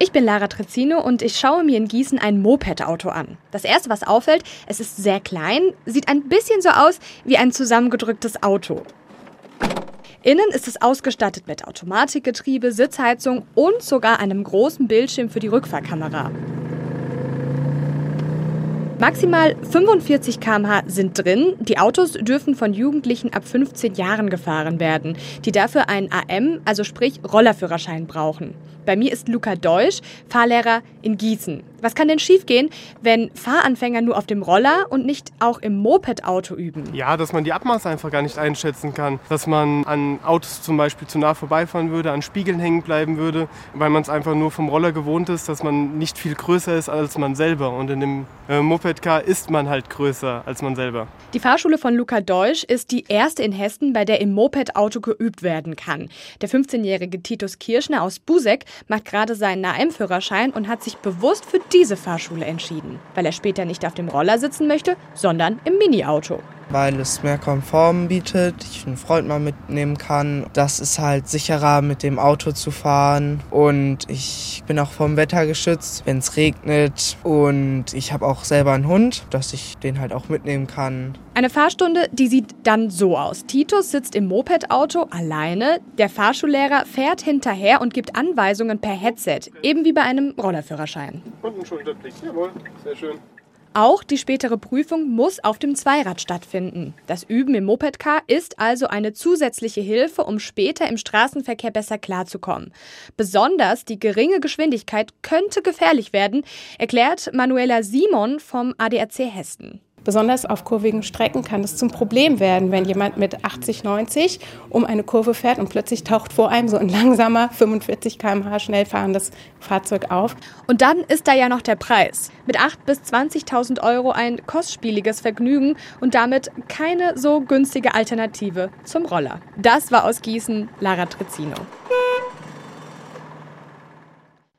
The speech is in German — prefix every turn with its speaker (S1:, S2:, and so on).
S1: Ich bin Lara Trezzino und ich schaue mir in Gießen ein Moped-Auto an. Das erste, was auffällt, es ist sehr klein, sieht ein bisschen so aus wie ein zusammengedrücktes Auto. Innen ist es ausgestattet mit Automatikgetriebe, Sitzheizung und sogar einem großen Bildschirm für die Rückfahrkamera. Maximal 45 km/h sind drin. Die Autos dürfen von Jugendlichen ab 15 Jahren gefahren werden, die dafür einen AM, also sprich Rollerführerschein brauchen. Bei mir ist Luca Deutsch, Fahrlehrer in Gießen. Was kann denn schiefgehen, wenn Fahranfänger nur auf dem Roller und nicht auch im Moped-Auto üben?
S2: Ja, dass man die Abmaße einfach gar nicht einschätzen kann. Dass man an Autos zum Beispiel zu nah vorbeifahren würde, an Spiegeln hängen bleiben würde, weil man es einfach nur vom Roller gewohnt ist, dass man nicht viel größer ist als man selber. Und in dem äh, Moped-Car ist man halt größer als man selber.
S1: Die Fahrschule von Luca Deutsch ist die erste in Hessen, bei der im Moped-Auto geübt werden kann. Der 15-jährige Titus Kirschner aus Busek macht gerade seinen AM-Führerschein und hat sich bewusst für diese Fahrschule entschieden, weil er später nicht auf dem Roller sitzen möchte, sondern im Mini-Auto
S3: weil es mehr Komfort bietet, ich einen Freund mal mitnehmen kann. Das ist halt sicherer mit dem Auto zu fahren und ich bin auch vom Wetter geschützt, wenn es regnet und ich habe auch selber einen Hund, dass ich den halt auch mitnehmen kann.
S1: Eine Fahrstunde, die sieht dann so aus. Titus sitzt im Moped-Auto alleine, der Fahrschullehrer fährt hinterher und gibt Anweisungen per Headset, eben wie bei einem Rollerführerschein.
S2: Und ein Schulterblick, jawohl, sehr schön.
S1: Auch die spätere Prüfung muss auf dem Zweirad stattfinden. Das Üben im Mopedcar ist also eine zusätzliche Hilfe, um später im Straßenverkehr besser klarzukommen. Besonders die geringe Geschwindigkeit könnte gefährlich werden, erklärt Manuela Simon vom ADAC Hessen.
S4: Besonders auf kurvigen Strecken kann es zum Problem werden, wenn jemand mit 80, 90 um eine Kurve fährt und plötzlich taucht vor einem so ein langsamer 45 km/h schnell fahrendes Fahrzeug auf.
S1: Und dann ist da ja noch der Preis. Mit 8.000 bis 20.000 Euro ein kostspieliges Vergnügen und damit keine so günstige Alternative zum Roller. Das war aus Gießen Lara Trezzino.